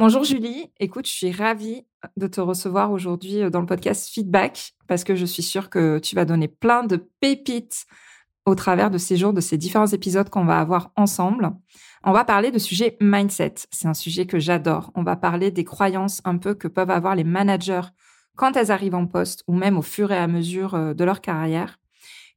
Bonjour Julie, écoute, je suis ravie de te recevoir aujourd'hui dans le podcast Feedback parce que je suis sûre que tu vas donner plein de pépites au travers de ces jours, de ces différents épisodes qu'on va avoir ensemble. On va parler de sujet mindset. C'est un sujet que j'adore. On va parler des croyances un peu que peuvent avoir les managers quand elles arrivent en poste ou même au fur et à mesure de leur carrière.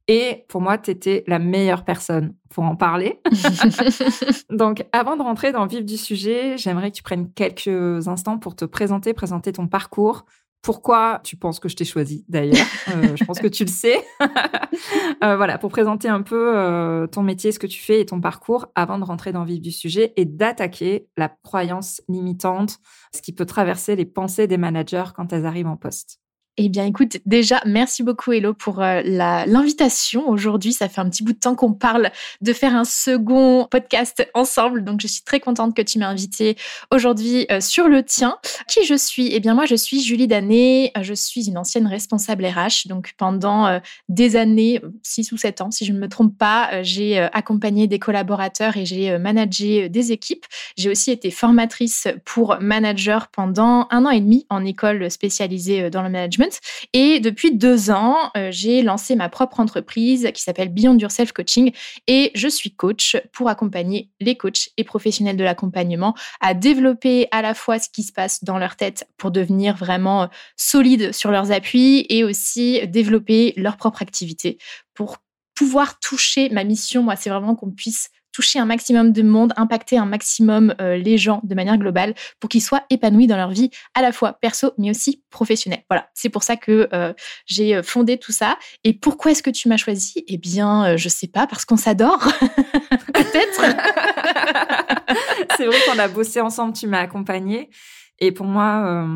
Et pour moi, tu étais la meilleure personne pour en parler. Donc, avant de rentrer dans le vif du sujet, j'aimerais que tu prennes quelques instants pour te présenter, présenter ton parcours. Pourquoi tu penses que je t'ai choisi d'ailleurs? Euh, Je pense que tu le sais. euh, voilà, pour présenter un peu euh, ton métier, ce que tu fais et ton parcours avant de rentrer dans le vif du sujet et d'attaquer la croyance limitante, ce qui peut traverser les pensées des managers quand elles arrivent en poste. Eh bien, écoute, déjà, merci beaucoup, Hello, pour euh, l'invitation. Aujourd'hui, ça fait un petit bout de temps qu'on parle de faire un second podcast ensemble. Donc, je suis très contente que tu m'aies invitée aujourd'hui euh, sur le tien. Qui je suis? Eh bien, moi, je suis Julie Danet. Je suis une ancienne responsable RH. Donc, pendant euh, des années, 6 ou 7 ans, si je ne me trompe pas, j'ai accompagné des collaborateurs et j'ai managé des équipes. J'ai aussi été formatrice pour manager pendant un an et demi en école spécialisée dans le management et depuis deux ans, euh, j'ai lancé ma propre entreprise qui s'appelle Beyond Yourself Coaching et je suis coach pour accompagner les coachs et professionnels de l'accompagnement à développer à la fois ce qui se passe dans leur tête pour devenir vraiment solides sur leurs appuis et aussi développer leur propre activité pour pouvoir toucher ma mission. Moi, c'est vraiment qu'on puisse toucher un maximum de monde, impacter un maximum euh, les gens de manière globale pour qu'ils soient épanouis dans leur vie, à la fois perso mais aussi professionnelle. Voilà, c'est pour ça que euh, j'ai euh, fondé tout ça. Et pourquoi est-ce que tu m'as choisi? Eh bien, je sais pas, parce qu'on s'adore, peut-être. c'est vrai qu'on a bossé ensemble, tu m'as accompagnée. Et pour moi,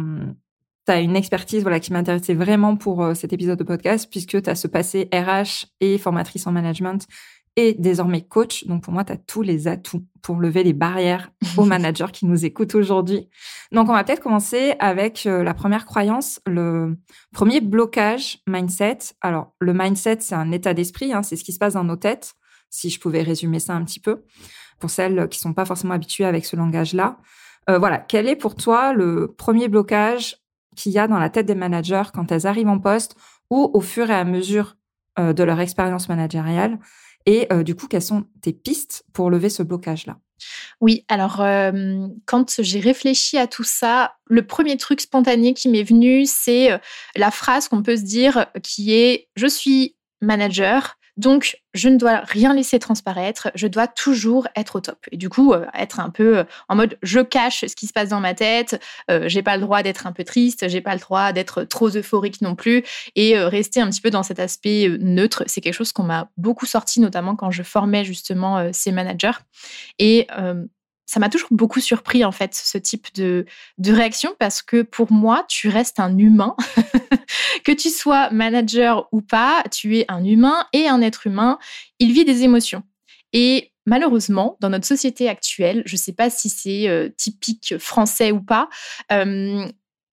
tu as une expertise voilà, qui m'intéressait vraiment pour cet épisode de podcast, puisque tu as ce passé RH et formatrice en management et désormais coach. Donc pour moi, tu as tous les atouts pour lever les barrières aux managers qui nous écoutent aujourd'hui. Donc on va peut-être commencer avec euh, la première croyance, le premier blocage mindset. Alors le mindset, c'est un état d'esprit, hein, c'est ce qui se passe dans nos têtes, si je pouvais résumer ça un petit peu, pour celles qui sont pas forcément habituées avec ce langage-là. Euh, voilà, quel est pour toi le premier blocage qu'il y a dans la tête des managers quand elles arrivent en poste ou au fur et à mesure euh, de leur expérience managériale? Et euh, du coup, quelles sont tes pistes pour lever ce blocage-là? Oui, alors euh, quand j'ai réfléchi à tout ça, le premier truc spontané qui m'est venu, c'est euh, la phrase qu'on peut se dire qui est je suis manager, donc, je ne dois rien laisser transparaître, je dois toujours être au top. Et du coup, euh, être un peu euh, en mode je cache ce qui se passe dans ma tête, euh, j'ai pas le droit d'être un peu triste, j'ai pas le droit d'être trop euphorique non plus et rester un petit peu dans cet aspect neutre, c'est quelque chose qu'on m'a beaucoup sorti notamment quand je formais justement ces managers. Et ça m'a toujours beaucoup surpris en fait ce type de, de réaction parce que pour moi tu restes un humain. Que tu sois manager ou pas tu es un humain et un être humain. Il vit des émotions. Et malheureusement dans notre société actuelle je ne sais pas si c'est euh, typique français ou pas euh,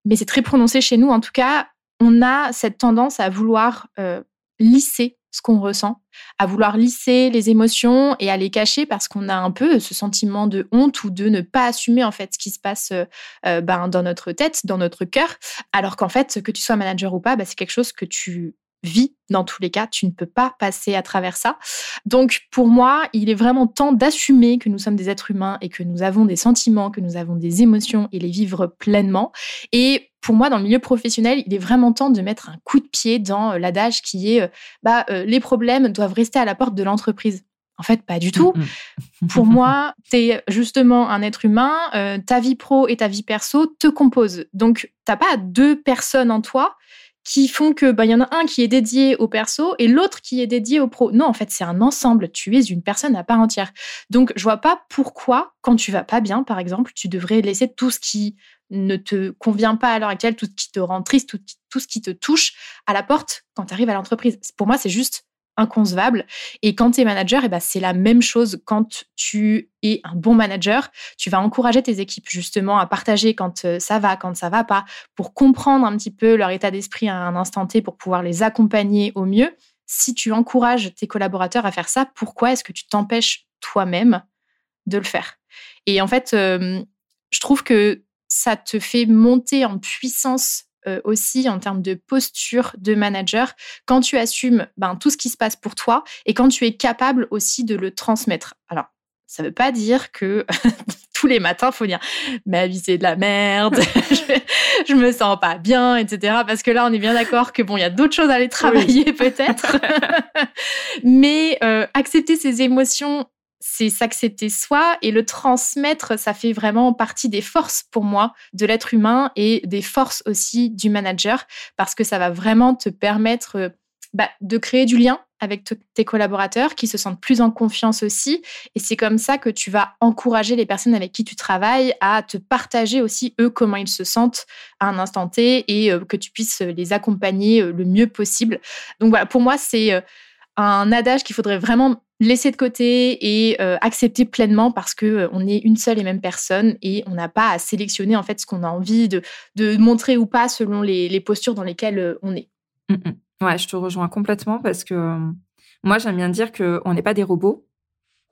mais c'est très prononcé chez nous. En tout cas on a cette tendance à vouloir euh, lisser ce qu'on ressent, à vouloir lisser les émotions et à les cacher parce qu'on a un peu ce sentiment de honte ou de ne pas assumer en fait ce qui se passe euh, euh, ben, dans notre tête, dans notre cœur, alors qu'en fait, que tu sois manager ou pas, ben, c'est quelque chose que tu vis dans tous les cas, tu ne peux pas passer à travers ça. Donc pour moi, il est vraiment temps d'assumer que nous sommes des êtres humains et que nous avons des sentiments, que nous avons des émotions et les vivre pleinement. Et pour moi, dans le milieu professionnel, il est vraiment temps de mettre un coup de pied dans euh, l'adage qui est euh, bah, euh, les problèmes doivent rester à la porte de l'entreprise. En fait, pas du tout. Mm, mm. Pour moi, tu es justement un être humain, ta vie pro et ta vie perso te composent. Donc, t'as pas deux personnes en toi qui font que bah y en a un qui est dédié au perso et l'autre qui est dédié au pro. Non, en fait, c'est un ensemble. Tu es une personne à part entière. Donc, je vois pas pourquoi, quand tu vas pas bien, par exemple, tu devrais laisser tout ce qui ne te convient pas à l'heure actuelle, tout ce qui te rend triste, tout, tout ce qui te touche à la porte quand tu arrives à l'entreprise. Pour moi, c'est juste inconcevable. Et quand tu es manager, eh ben c'est la même chose quand tu es un bon manager. Tu vas encourager tes équipes justement à partager quand euh, ça va, quand ça va pas, pour comprendre un petit peu leur état d'esprit à un instant T, pour pouvoir les accompagner au mieux. Si tu encourages tes collaborateurs à faire ça, pourquoi est-ce que tu t'empêches toi-même de le faire? Et en fait, euh, je trouve que ça te fait monter en puissance euh, aussi en termes de posture de manager quand tu assumes ben, tout ce qui se passe pour toi et quand tu es capable aussi de le transmettre. Alors, ça ne veut pas dire que tous les matins, il faut dire ma vie c'est de la merde, je, ne me sens pas bien, etc. Parce que là, on est bien d'accord que bon, il y a d'autres choses à aller travailler peut-être. Mais euh, accepter ses émotions c'est s'accepter soi et le transmettre, ça fait vraiment partie des forces pour moi de l'être humain et des forces aussi du manager parce que ça va vraiment te permettre euh, bah, de créer du lien avec tes collaborateurs qui se sentent plus en confiance aussi. Et c'est comme ça que tu vas encourager les personnes avec qui tu travailles à te partager aussi eux comment ils se sentent à un instant T et euh, que tu puisses les accompagner euh, le mieux possible. Donc voilà, pour moi, c'est un adage qu'il faudrait vraiment laisser de côté et euh, accepter pleinement parce que euh, on est une seule et même personne et on n'a pas à sélectionner en fait ce qu'on a envie de, de, montrer ou pas selon les, les postures dans lesquelles euh, on est. Mmh, mmh. Ouais, je te rejoins complètement parce que moi j'aime bien dire que on n'est pas des robots.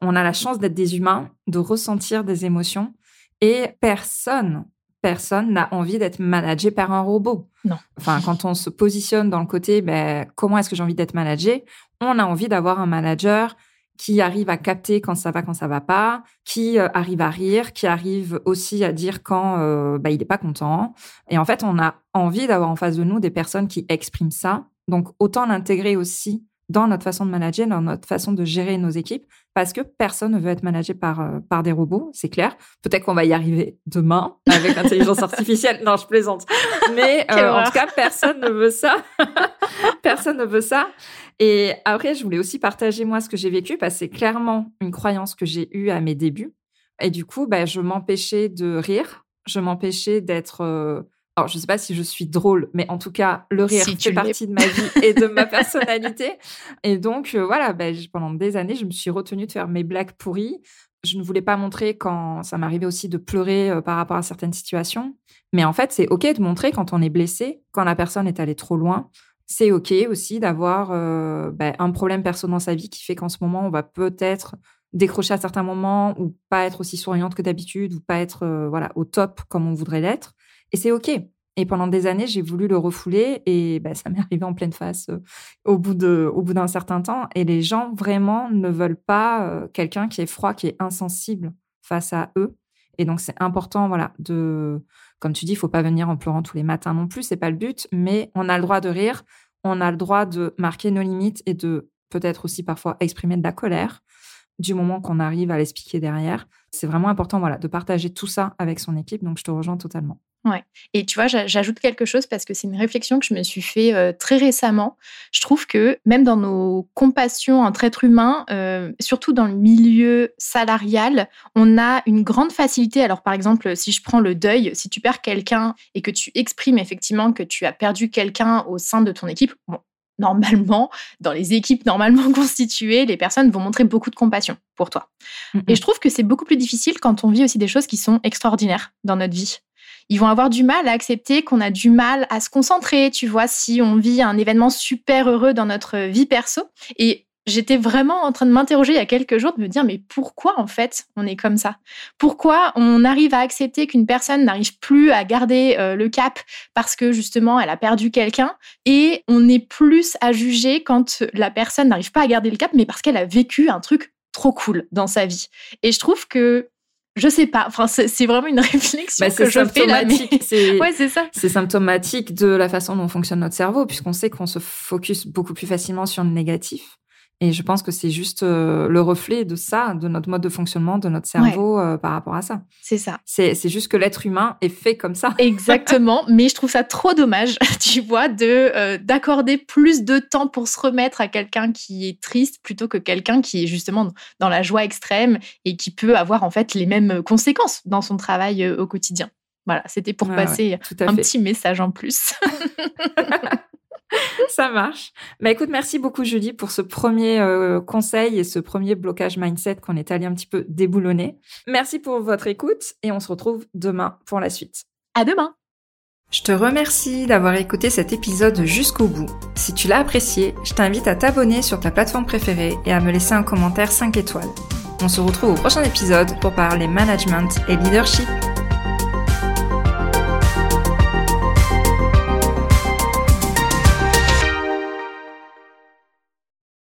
On a la chance d'être des humains, de ressentir des émotions et personne personne n'a envie d'être managé par un robot. Non. Enfin, quand on se positionne dans le côté, ben, comment est-ce que j'ai envie d'être managé? On a envie d'avoir un manager qui arrive à capter quand ça va, quand ça va pas, qui euh, arrive à rire, qui arrive aussi à dire quand euh, bah, il n'est pas content. Et en fait, on a envie d'avoir en face de nous des personnes qui expriment ça. Donc, autant l'intégrer aussi dans notre façon de manager, dans notre façon de gérer nos équipes, parce que personne ne veut être managé par, euh, par des robots, c'est clair. Peut-être qu'on va y arriver demain avec l'intelligence artificielle. Non, je plaisante. Mais en tout cas, personne ne veut ça. personne ne veut ça. Et après, je voulais aussi partager moi ce que j'ai vécu parce que c'est clairement une croyance que j'ai eue à mes débuts. Et du coup, bah, je m'empêchais de rire, je m'empêchais d'être. Euh, alors, je ne sais pas si je suis drôle, mais en tout cas, le rire fait partie de ma vie et de ma personnalité. Et donc, euh, voilà, bah, pendant des années, je me suis retenue de faire mes blagues pourries. Je ne voulais pas montrer quand ça m'arrivait aussi de pleurer euh, par rapport à certaines situations. Mais en fait, c'est OK de montrer quand on est blessé, quand la personne est allée trop loin, c'est OK aussi d'avoir euh, bah, un problème perso dans sa vie qui fait qu'en ce moment, on va peut-être décrocher à certains moments ou pas être aussi souriante que d'habitude ou pas être euh, voilà au top comme on voudrait l'être. Et c'est OK. Et pendant des années, j'ai voulu le refouler et bah, ça m'est arrivé en pleine face euh, au bout au bout d'un certain temps. Et les gens vraiment ne veulent pas quelqu'un qui est froid, qui est insensible face à eux. Et donc c'est important, voilà, de comme tu dis, il faut pas venir en pleurant tous les matins non plus, c'est pas le but, mais on a le droit de rire, on a le droit de marquer nos limites et de peut-être aussi parfois exprimer de la colère du moment qu'on arrive à l'expliquer derrière. C'est vraiment important de partager tout ça avec son équipe, donc je te rejoins totalement. Ouais. Et tu vois, j'ajoute quelque chose parce que c'est une réflexion que je me suis fait euh, très récemment. Je trouve que même dans nos compassions entre êtres humains, euh, surtout dans le milieu salarial, on a une grande facilité. Alors, par exemple, si je prends le deuil, si tu perds quelqu'un et que tu exprimes effectivement que tu as perdu quelqu'un au sein de ton équipe, bon, normalement, dans les équipes normalement constituées, les personnes vont montrer beaucoup de compassion pour toi. Et je trouve que c'est beaucoup plus difficile quand on vit aussi des choses qui sont extraordinaires dans notre vie ils vont avoir du mal à accepter qu'on a du mal à se concentrer, tu vois, si on vit un événement super heureux dans notre vie perso. Et j'étais vraiment en train de m'interroger il y a quelques jours, de me dire, mais pourquoi en fait on est comme ça? Pourquoi on arrive à accepter qu'une personne n'arrive plus à garder euh, le cap parce que justement elle a perdu quelqu'un et on est plus à juger quand la personne n'arrive pas à garder le cap, mais parce qu'elle a vécu un truc trop cool dans sa vie? Et je trouve que je sais pas. Enfin, c'est vraiment une réflexion bah, que je fais là. C'est ouais, c'est ça. C'est symptomatique de la façon dont fonctionne notre cerveau, puisqu'on sait qu'on se focus beaucoup plus facilement sur le négatif. Et je pense que c'est juste euh, le reflet de ça, de notre mode de fonctionnement, de notre cerveau euh, par rapport à ça. C'est ça. C'est juste que l'être humain est fait comme ça. Exactement. mais je trouve ça trop dommage, tu vois, de euh, d'accorder plus de temps pour se remettre à quelqu'un qui est triste plutôt que quelqu'un qui est justement dans la joie extrême et qui peut avoir en fait les mêmes conséquences dans son travail au quotidien. Voilà, c'était pour passer un petit message en plus. Ça marche. Bah écoute, merci beaucoup Julie pour ce premier euh, conseil et ce premier blocage mindset qu'on est allé un petit peu déboulonner. Merci pour votre écoute et on se retrouve demain pour la suite. À demain. Je te remercie d'avoir écouté cet épisode jusqu'au bout. Si tu l'as apprécié, je t'invite à t'abonner sur ta plateforme préférée et à me laisser un commentaire 5 étoiles. On se retrouve au prochain épisode pour parler management et leadership.